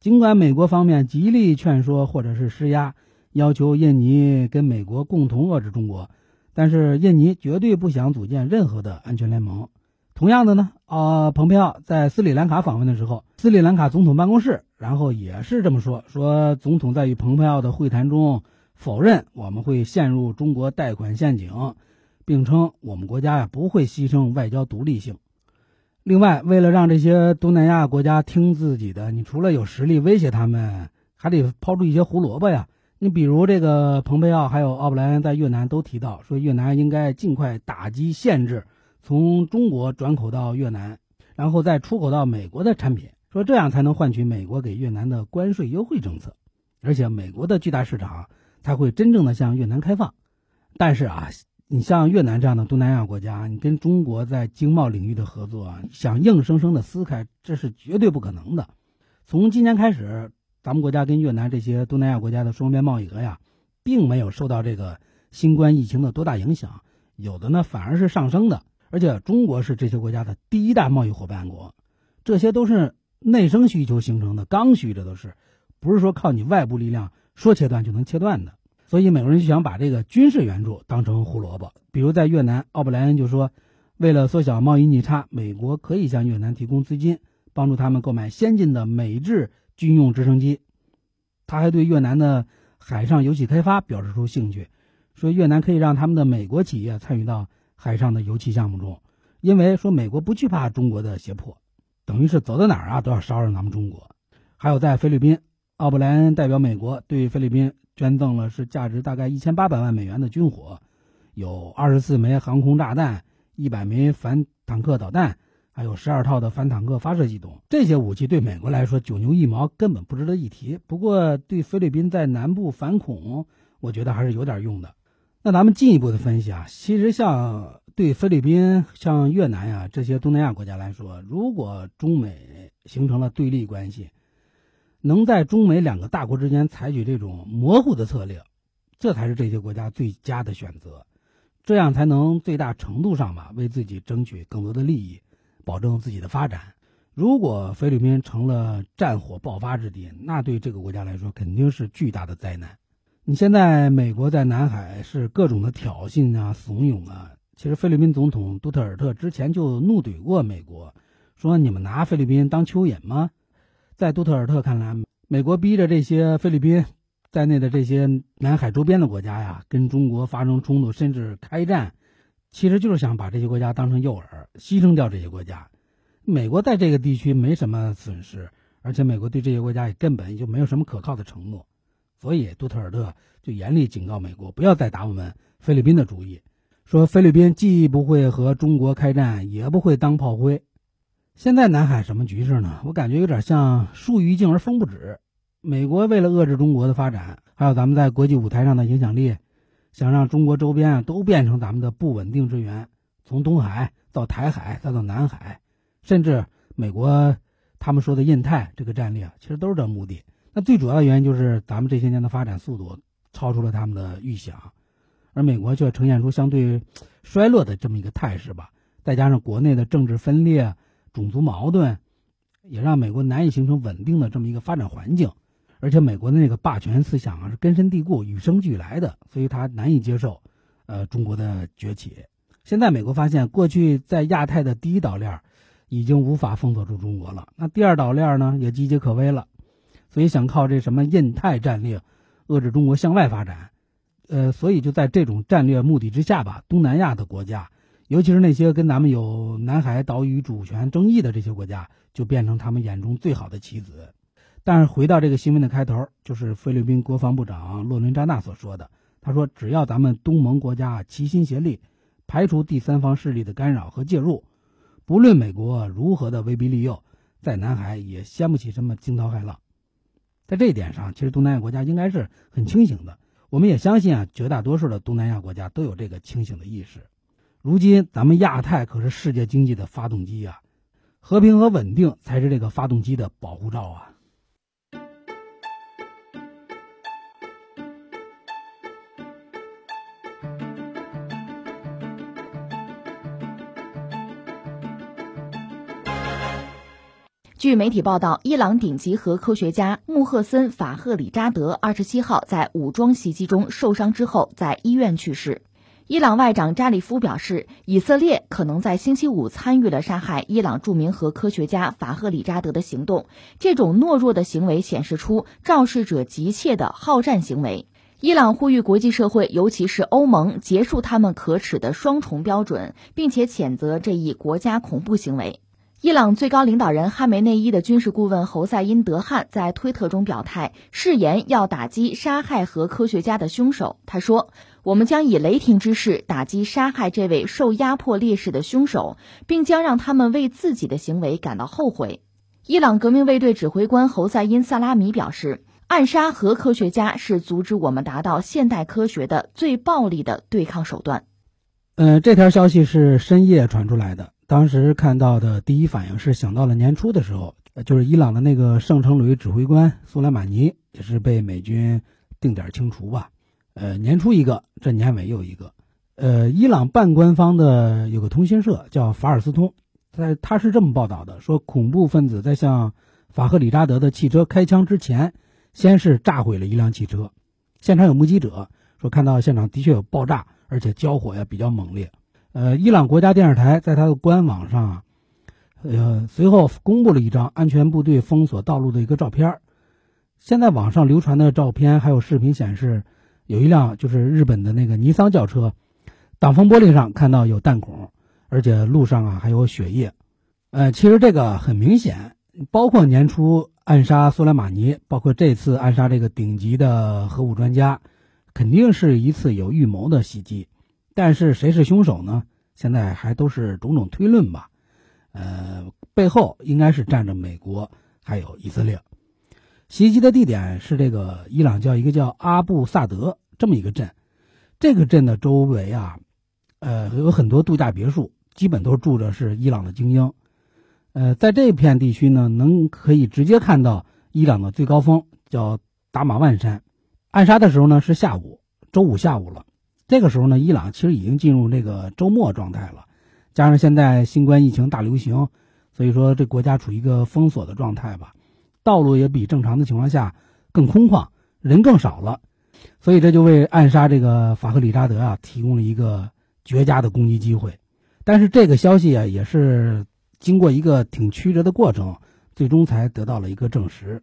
[SPEAKER 4] 尽管美国方面极力劝说或者是施压，要求印尼跟美国共同遏制中国，但是印尼绝对不想组建任何的安全联盟。同样的呢，啊，蓬佩奥在斯里兰卡访问的时候，斯里兰卡总统办公室然后也是这么说：说总统在与蓬佩奥的会谈中否认我们会陷入中国贷款陷阱，并称我们国家呀不会牺牲外交独立性。另外，为了让这些东南亚国家听自己的，你除了有实力威胁他们，还得抛出一些胡萝卜呀。你比如这个蓬佩奥还有奥布莱恩在越南都提到说，越南应该尽快打击限制。从中国转口到越南，然后再出口到美国的产品，说这样才能换取美国给越南的关税优惠政策，而且美国的巨大市场才会真正的向越南开放。但是啊，你像越南这样的东南亚国家，你跟中国在经贸领域的合作，想硬生生的撕开，这是绝对不可能的。从今年开始，咱们国家跟越南这些东南亚国家的双边贸易额呀，并没有受到这个新冠疫情的多大影响，有的呢反而是上升的。而且中国是这些国家的第一大贸易伙伴国，这些都是内生需求形成的刚需，这都是不是说靠你外部力量说切断就能切断的。所以美国人就想把这个军事援助当成胡萝卜，比如在越南，奥布莱恩就说，为了缩小贸易逆差，美国可以向越南提供资金，帮助他们购买先进的美制军用直升机。他还对越南的海上油气开发表示出兴趣，说越南可以让他们的美国企业参与到。海上的油气项目中，因为说美国不惧怕中国的胁迫，等于是走到哪儿啊都要烧上咱们中国。还有在菲律宾，奥布莱恩代表美国对菲律宾捐赠了是价值大概一千八百万美元的军火，有二十四枚航空炸弹、一百枚反坦克导弹，还有十二套的反坦克发射系统。这些武器对美国来说九牛一毛，根本不值得一提。不过对菲律宾在南部反恐，我觉得还是有点用的。那咱们进一步的分析啊，其实像对菲律宾、像越南呀这些东南亚国家来说，如果中美形成了对立关系。能在中美两个大国之间采取这种模糊的策略，这才是这些国家最佳的选择。这样才能最大程度上吧为自己争取更多的利益，保证自己的发展。如果菲律宾成了战火爆发之地，那对这个国家来说肯定是巨大的灾难。你现在美国在南海是各种的挑衅啊、怂恿啊。其实菲律宾总统杜特尔特之前就怒怼过美国，说你们拿菲律宾当蚯蚓吗？在杜特尔特看来，美国逼着这些菲律宾在内的这些南海周边的国家呀，跟中国发生冲突，甚至开战，其实就是想把这些国家当成诱饵，牺牲掉这些国家。美国在这个地区没什么损失，而且美国对这些国家也根本就没有什么可靠的承诺，所以杜特尔特就严厉警告美国不要再打我们菲律宾的主意，说菲律宾既不会和中国开战，也不会当炮灰。现在南海什么局势呢？我感觉有点像树欲静而风不止。美国为了遏制中国的发展，还有咱们在国际舞台上的影响力，想让中国周边啊都变成咱们的不稳定之源，从东海到台海再到南海。甚至美国他们说的印太这个战略，其实都是这目的。那最主要的原因就是咱们这些年的发展速度超出了他们的预想，而美国却呈现出相对衰落的这么一个态势吧。再加上国内的政治分裂、种族矛盾，也让美国难以形成稳定的这么一个发展环境。而且美国的那个霸权思想啊是根深蒂固、与生俱来的，所以他难以接受呃中国的崛起。现在美国发现，过去在亚太的第一岛链。已经无法封锁住中国了，那第二岛链呢也岌岌可危了，所以想靠这什么印太战略遏制中国向外发展，呃，所以就在这种战略目的之下吧，东南亚的国家，尤其是那些跟咱们有南海岛屿主权争议的这些国家，就变成他们眼中最好的棋子。但是回到这个新闻的开头，就是菲律宾国防部长洛伦扎纳所说的，他说只要咱们东盟国家齐心协力，排除第三方势力的干扰和介入。不论美国如何的威逼利诱，在南海也掀不起什么惊涛骇浪。在这一点上，其实东南亚国家应该是很清醒的。我们也相信啊，绝大多数的东南亚国家都有这个清醒的意识。如今，咱们亚太可是世界经济的发动机啊，和平和稳定才是这个发动机的保护罩啊。
[SPEAKER 3] 据媒体报道，伊朗顶级核科学家穆赫森·法赫里扎德二十七号在武装袭击中受伤之后，在医院去世。伊朗外长扎里夫表示，以色列可能在星期五参与了杀害伊朗著名核科学家法赫里扎德的行动。这种懦弱的行为显示出肇事者急切的好战行为。伊朗呼吁国际社会，尤其是欧盟，结束他们可耻的双重标准，并且谴责这一国家恐怖行为。伊朗最高领导人哈梅内伊的军事顾问侯赛因德汗在推特中表态，誓言要打击杀害核科学家的凶手。他说：“我们将以雷霆之势打击杀害这位受压迫烈士的凶手，并将让他们为自己的行为感到后悔。”伊朗革命卫队指挥官侯赛因萨拉米表示：“暗杀核科学家是阻止我们达到现代科学的最暴力的对抗手段。”
[SPEAKER 4] 嗯，这条消息是深夜传出来的。当时看到的第一反应是想到了年初的时候，就是伊朗的那个圣城旅指挥官苏莱马尼也是被美军定点清除吧。呃，年初一个，这年尾又一个。呃，伊朗半官方的有个通讯社叫法尔斯通，在他是这么报道的：说恐怖分子在向法赫里扎德的汽车开枪之前，先是炸毁了一辆汽车。现场有目击者说看到现场的确有爆炸，而且交火呀比较猛烈。呃，伊朗国家电视台在它的官网上，呃，随后公布了一张安全部队封锁道路的一个照片。现在网上流传的照片还有视频显示，有一辆就是日本的那个尼桑轿车，挡风玻璃上看到有弹孔，而且路上啊还有血液。呃，其实这个很明显，包括年初暗杀苏莱马尼，包括这次暗杀这个顶级的核武专家，肯定是一次有预谋的袭击。但是谁是凶手呢？现在还都是种种推论吧。呃，背后应该是站着美国还有以色列。袭击的地点是这个伊朗叫一个叫阿布萨德这么一个镇。这个镇的周围啊，呃，有很多度假别墅，基本都住着是伊朗的精英。呃，在这片地区呢，能可以直接看到伊朗的最高峰，叫达马万山。暗杀的时候呢是下午，周五下午了。这个时候呢，伊朗其实已经进入这个周末状态了，加上现在新冠疫情大流行，所以说这国家处于一个封锁的状态吧，道路也比正常的情况下更空旷，人更少了，所以这就为暗杀这个法赫里扎德啊提供了一个绝佳的攻击机会。但是这个消息啊也是经过一个挺曲折的过程，最终才得到了一个证实。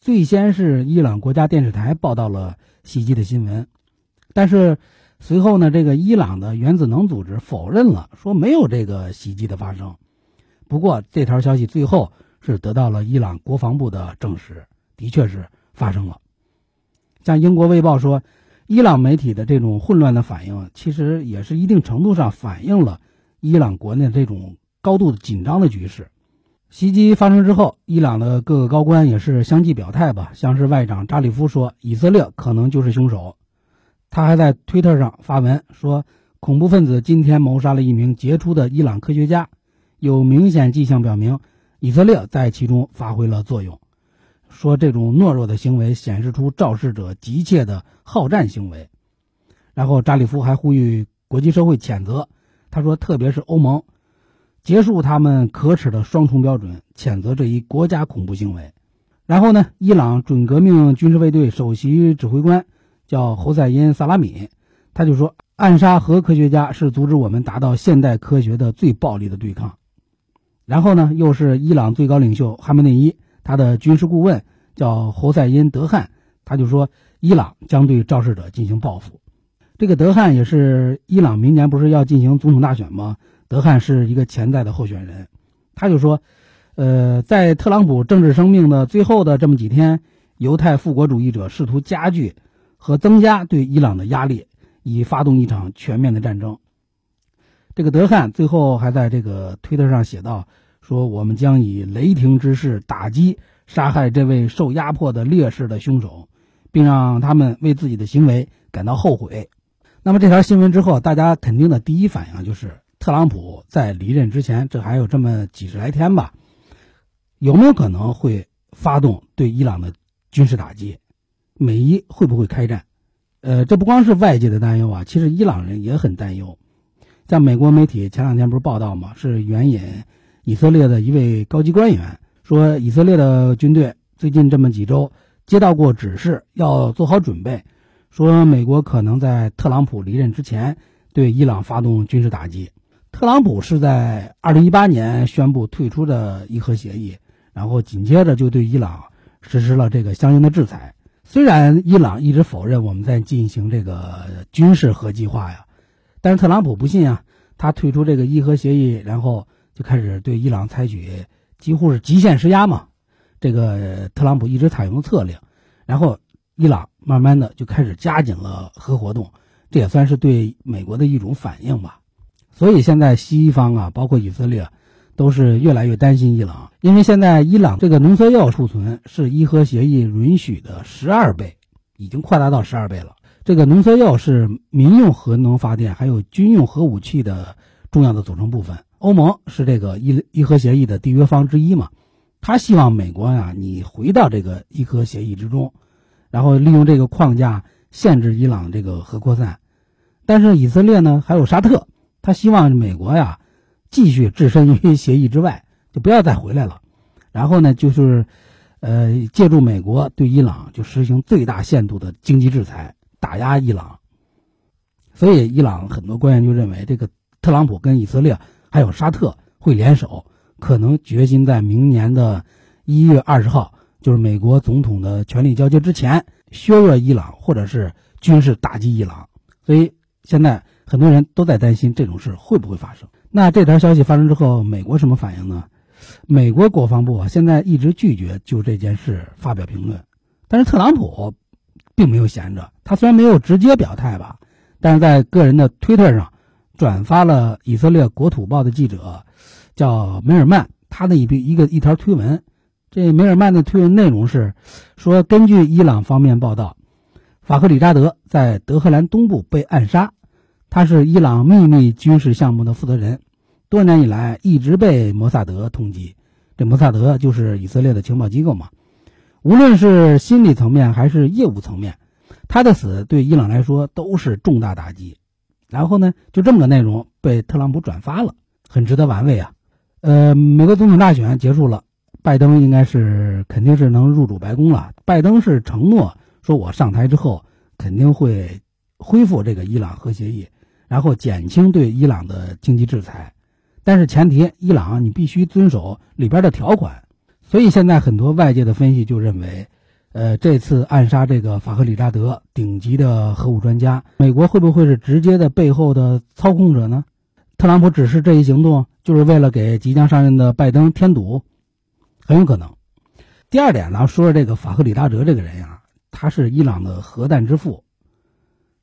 [SPEAKER 4] 最先是伊朗国家电视台报道了袭击的新闻，但是。随后呢，这个伊朗的原子能组织否认了，说没有这个袭击的发生。不过这条消息最后是得到了伊朗国防部的证实，的确是发生了。像英国卫报说，伊朗媒体的这种混乱的反应，其实也是一定程度上反映了伊朗国内这种高度紧张的局势。袭击发生之后，伊朗的各个高官也是相继表态吧，像是外长扎里夫说，以色列可能就是凶手。他还在推特上发文说，恐怖分子今天谋杀了一名杰出的伊朗科学家，有明显迹象表明以色列在其中发挥了作用。说这种懦弱的行为显示出肇事者急切的好战行为。然后扎里夫还呼吁国际社会谴责，他说，特别是欧盟，结束他们可耻的双重标准，谴责这一国家恐怖行为。然后呢，伊朗准革命军事卫队首席指挥官。叫侯赛因·萨拉米，他就说，暗杀核科学家是阻止我们达到现代科学的最暴力的对抗。然后呢，又是伊朗最高领袖哈梅内伊，他的军事顾问叫侯赛因·德汉，他就说，伊朗将对肇事者进行报复。这个德汉也是伊朗明年不是要进行总统大选吗？德汉是一个潜在的候选人，他就说，呃，在特朗普政治生命的最后的这么几天，犹太复国主义者试图加剧。和增加对伊朗的压力，以发动一场全面的战争。这个德汉最后还在这个推特上写道：“说我们将以雷霆之势打击杀害这位受压迫的烈士的凶手，并让他们为自己的行为感到后悔。”那么这条新闻之后，大家肯定的第一反应就是，特朗普在离任之前，这还有这么几十来天吧，有没有可能会发动对伊朗的军事打击？美伊会不会开战？呃，这不光是外界的担忧啊，其实伊朗人也很担忧。像美国媒体前两天不是报道吗？是援引以色列的一位高级官员说，以色列的军队最近这么几周接到过指示，要做好准备，说美国可能在特朗普离任之前对伊朗发动军事打击。特朗普是在二零一八年宣布退出的伊核协议，然后紧接着就对伊朗实施了这个相应的制裁。虽然伊朗一直否认我们在进行这个军事核计划呀，但是特朗普不信啊，他退出这个伊核协议，然后就开始对伊朗采取几乎是极限施压嘛。这个特朗普一直采用的策略，然后伊朗慢慢的就开始加紧了核活动，这也算是对美国的一种反应吧。所以现在西方啊，包括以色列。都是越来越担心伊朗，因为现在伊朗这个浓缩铀储存是伊核协议允许的十二倍，已经扩大到十二倍了。这个浓缩铀是民用核能发电还有军用核武器的重要的组成部分。欧盟是这个伊伊核协议的缔约方之一嘛，他希望美国呀，你回到这个伊核协议之中，然后利用这个框架限制伊朗这个核扩散。但是以色列呢，还有沙特，他希望美国呀。继续置身于协议之外，就不要再回来了。然后呢，就是，呃，借助美国对伊朗就实行最大限度的经济制裁，打压伊朗。所以，伊朗很多官员就认为，这个特朗普跟以色列还有沙特会联手，可能决心在明年的一月二十号，就是美国总统的权力交接之前，削弱伊朗，或者是军事打击伊朗。所以，现在很多人都在担心这种事会不会发生。那这条消息发生之后，美国什么反应呢？美国国防部啊，现在一直拒绝就这件事发表评论。但是特朗普并没有闲着，他虽然没有直接表态吧，但是在个人的推特上转发了以色列国土报的记者叫梅尔曼他的一一个一条推文。这梅尔曼的推文内容是说，根据伊朗方面报道，法赫里扎德在德黑兰东部被暗杀。他是伊朗秘密军事项目的负责人，多年以来一直被摩萨德通缉。这摩萨德就是以色列的情报机构嘛。无论是心理层面还是业务层面，他的死对伊朗来说都是重大打击。然后呢，就这么个内容被特朗普转发了，很值得玩味啊。呃，美国总统大选结束了，拜登应该是肯定是能入主白宫了。拜登是承诺说，我上台之后肯定会恢复这个伊朗核协议。然后减轻对伊朗的经济制裁，但是前提，伊朗你必须遵守里边的条款。所以现在很多外界的分析就认为，呃，这次暗杀这个法赫里扎德顶级的核武专家，美国会不会是直接的背后的操控者呢？特朗普指示这一行动就是为了给即将上任的拜登添堵，很有可能。第二点呢，说说这个法赫里扎德这个人呀，他是伊朗的核弹之父。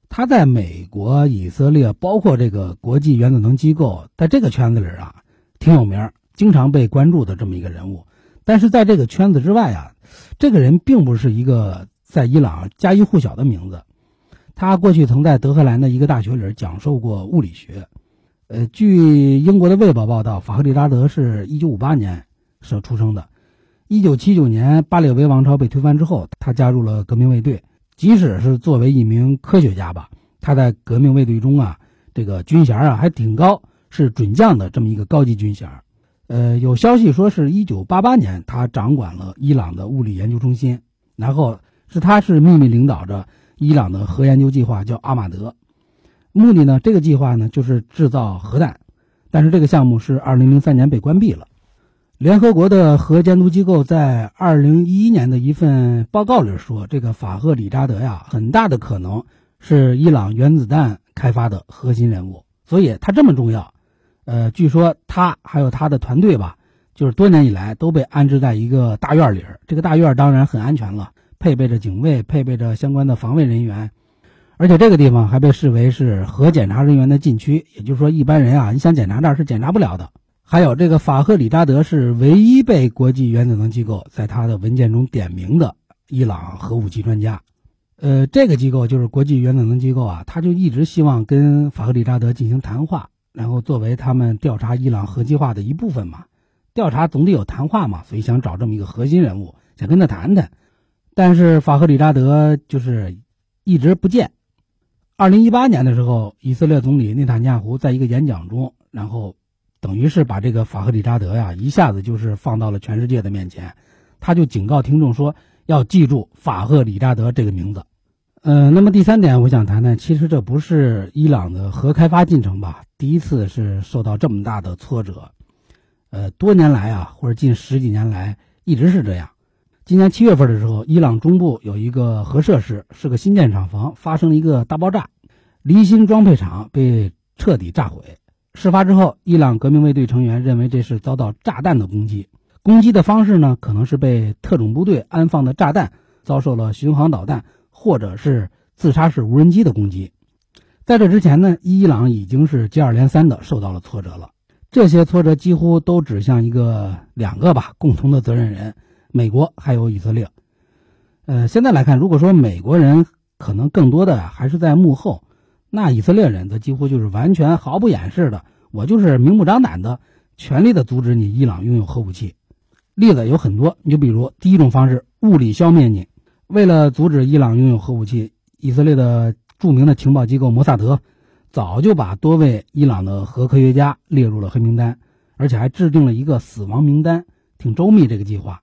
[SPEAKER 4] 他在美国、以色列，包括这个国际原子能机构，在这个圈子里啊，挺有名，经常被关注的这么一个人物。但是在这个圈子之外啊，这个人并不是一个在伊朗家喻户晓的名字。他过去曾在德黑兰的一个大学里讲授过物理学。呃，据英国的《卫报》报道，法赫里扎德是一九五八年是出生的。一九七九年巴列维王朝被推翻之后，他加入了革命卫队。即使是作为一名科学家吧，他在革命卫队中啊，这个军衔啊还挺高，是准将的这么一个高级军衔。呃，有消息说是一九八八年他掌管了伊朗的物理研究中心，然后是他是秘密领导着伊朗的核研究计划，叫阿马德。目的呢，这个计划呢就是制造核弹，但是这个项目是二零零三年被关闭了。联合国的核监督机构在二零一一年的一份报告里说，这个法赫里扎德呀，很大的可能是伊朗原子弹开发的核心人物。所以他这么重要，呃，据说他还有他的团队吧，就是多年以来都被安置在一个大院里。这个大院当然很安全了，配备着警卫，配备着相关的防卫人员，而且这个地方还被视为是核检查人员的禁区，也就是说，一般人啊，你想检查这儿是检查不了的。还有这个法赫里扎德是唯一被国际原子能机构在他的文件中点名的伊朗核武器专家，呃，这个机构就是国际原子能机构啊，他就一直希望跟法赫里扎德进行谈话，然后作为他们调查伊朗核计划的一部分嘛，调查总得有谈话嘛，所以想找这么一个核心人物，想跟他谈谈，但是法赫里扎德就是一直不见。二零一八年的时候，以色列总理内塔尼亚胡在一个演讲中，然后。等于是把这个法赫里扎德呀，一下子就是放到了全世界的面前，他就警告听众说要记住法赫里扎德这个名字。呃，那么第三点，我想谈谈，其实这不是伊朗的核开发进程吧？第一次是受到这么大的挫折。呃，多年来啊，或者近十几年来一直是这样。今年七月份的时候，伊朗中部有一个核设施，是个新建厂房，发生了一个大爆炸，离心装配厂被彻底炸毁。事发之后，伊朗革命卫队成员认为这是遭到炸弹的攻击，攻击的方式呢，可能是被特种部队安放的炸弹遭受了巡航导弹或者是自杀式无人机的攻击。在这之前呢，伊朗已经是接二连三的受到了挫折了，这些挫折几乎都指向一个两个吧共同的责任人：美国还有以色列。呃，现在来看，如果说美国人可能更多的还是在幕后。那以色列人则几乎就是完全毫不掩饰的，我就是明目张胆的，全力的阻止你伊朗拥有核武器。例子有很多，你就比如第一种方式，物理消灭你。为了阻止伊朗拥有核武器，以色列的著名的情报机构摩萨德早就把多位伊朗的核科学家列入了黑名单，而且还制定了一个死亡名单，挺周密。这个计划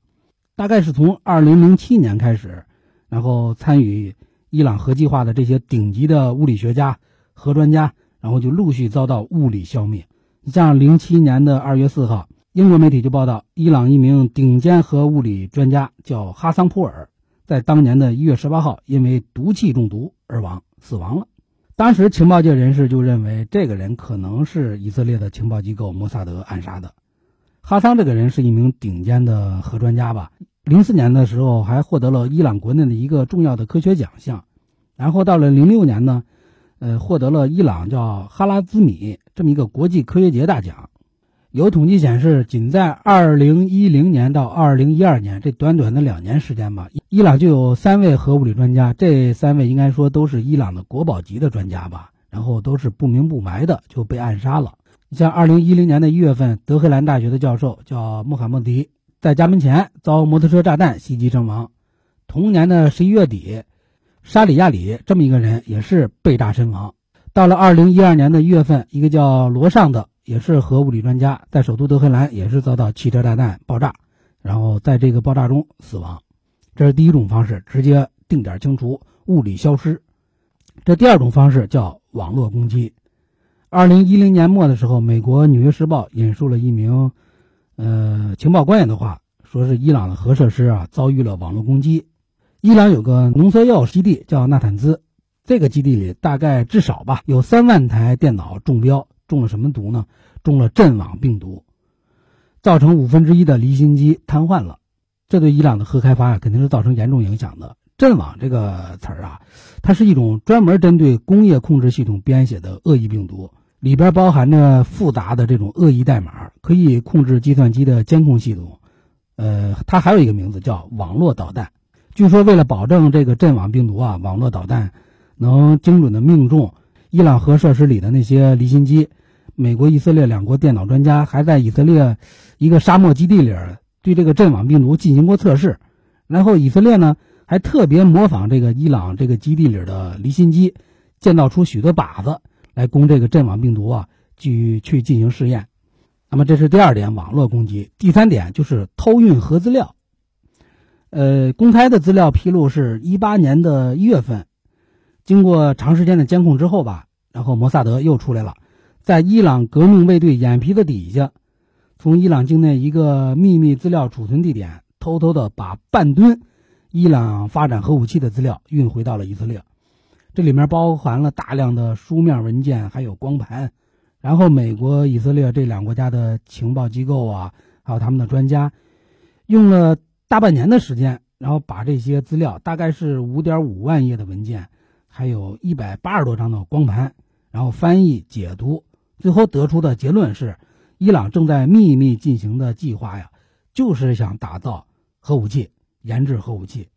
[SPEAKER 4] 大概是从2007年开始，然后参与。伊朗核计划的这些顶级的物理学家、核专家，然后就陆续遭到物理消灭。你像零七年的二月四号，英国媒体就报道，伊朗一名顶尖核物理专家叫哈桑普尔，在当年的一月十八号因为毒气中毒而亡，死亡了。当时情报界人士就认为，这个人可能是以色列的情报机构摩萨德暗杀的。哈桑这个人是一名顶尖的核专家吧。零四年的时候，还获得了伊朗国内的一个重要的科学奖项，然后到了零六年呢，呃，获得了伊朗叫哈拉兹米这么一个国际科学节大奖。有统计显示，仅在二零一零年到二零一二年这短短的两年时间吧，伊朗就有三位核物理专家，这三位应该说都是伊朗的国宝级的专家吧，然后都是不明不白的就被暗杀了。你像二零一零年的一月份，德黑兰大学的教授叫穆罕默迪，在家门前遭摩托车炸弹袭击身亡。同年的十一月底，沙里亚里这么一个人也是被炸身亡。到了二零一二年的一月份，一个叫罗尚的，也是核物理专家，在首都德黑兰也是遭到汽车炸弹爆炸，然后在这个爆炸中死亡。这是第一种方式，直接定点清除，物理消失。这第二种方式叫网络攻击。二零一零年末的时候，美国《纽约时报》引述了一名，呃，情报官员的话，说是伊朗的核设施啊遭遇了网络攻击。伊朗有个浓缩铀基地叫纳坦兹，这个基地里大概至少吧有三万台电脑中标，中了什么毒呢？中了阵网病毒，造成五分之一的离心机瘫痪了。这对伊朗的核开发肯定是造成严重影响的。阵网这个词儿啊，它是一种专门针对工业控制系统编写的恶意病毒，里边包含着复杂的这种恶意代码，可以控制计算机的监控系统。呃，它还有一个名字叫网络导弹。据说为了保证这个阵网病毒啊，网络导弹能精准的命中伊朗核设施里的那些离心机，美国、以色列两国电脑专家还在以色列一个沙漠基地里对这个阵网病毒进行过测试。然后以色列呢？还特别模仿这个伊朗这个基地里的离心机，建造出许多靶子来攻这个阵网病毒啊，去去进行试验。那么这是第二点，网络攻击。第三点就是偷运核资料。呃，公开的资料披露是一八年的一月份，经过长时间的监控之后吧，然后摩萨德又出来了，在伊朗革命卫队眼皮子底下，从伊朗境内一个秘密资料储存地点偷偷的把半吨。伊朗发展核武器的资料运回到了以色列，这里面包含了大量的书面文件，还有光盘。然后，美国、以色列这两国家的情报机构啊，还有他们的专家，用了大半年的时间，然后把这些资料，大概是五点五万页的文件，还有一百八十多张的光盘，然后翻译解读，最后得出的结论是，伊朗正在秘密进行的计划呀，就是想打造核武器。研制核武器，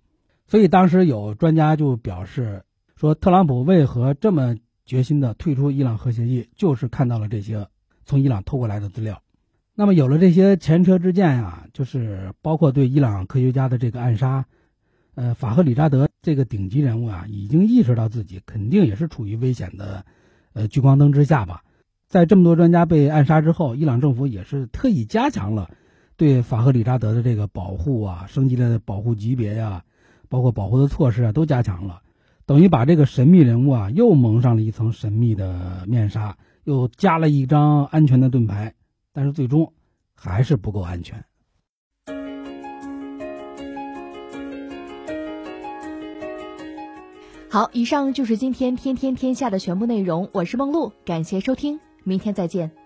[SPEAKER 4] 所以当时有专家就表示说，特朗普为何这么决心的退出伊朗核协议，就是看到了这些从伊朗偷过来的资料。那么有了这些前车之鉴呀，就是包括对伊朗科学家的这个暗杀，呃，法赫里扎德这个顶级人物啊，已经意识到自己肯定也是处于危险的，呃，聚光灯之下吧。在这么多专家被暗杀之后，伊朗政府也是特意加强了。对法赫里扎德的这个保护啊，升级的保护级别呀，包括保护的措施啊，都加强了，等于把这个神秘人物啊又蒙上了一层神秘的面纱，又加了一张安全的盾牌，但是最终还是不够安全。
[SPEAKER 3] 好，以上就是今天天天天下的全部内容，我是梦露，感谢收听，明天再见。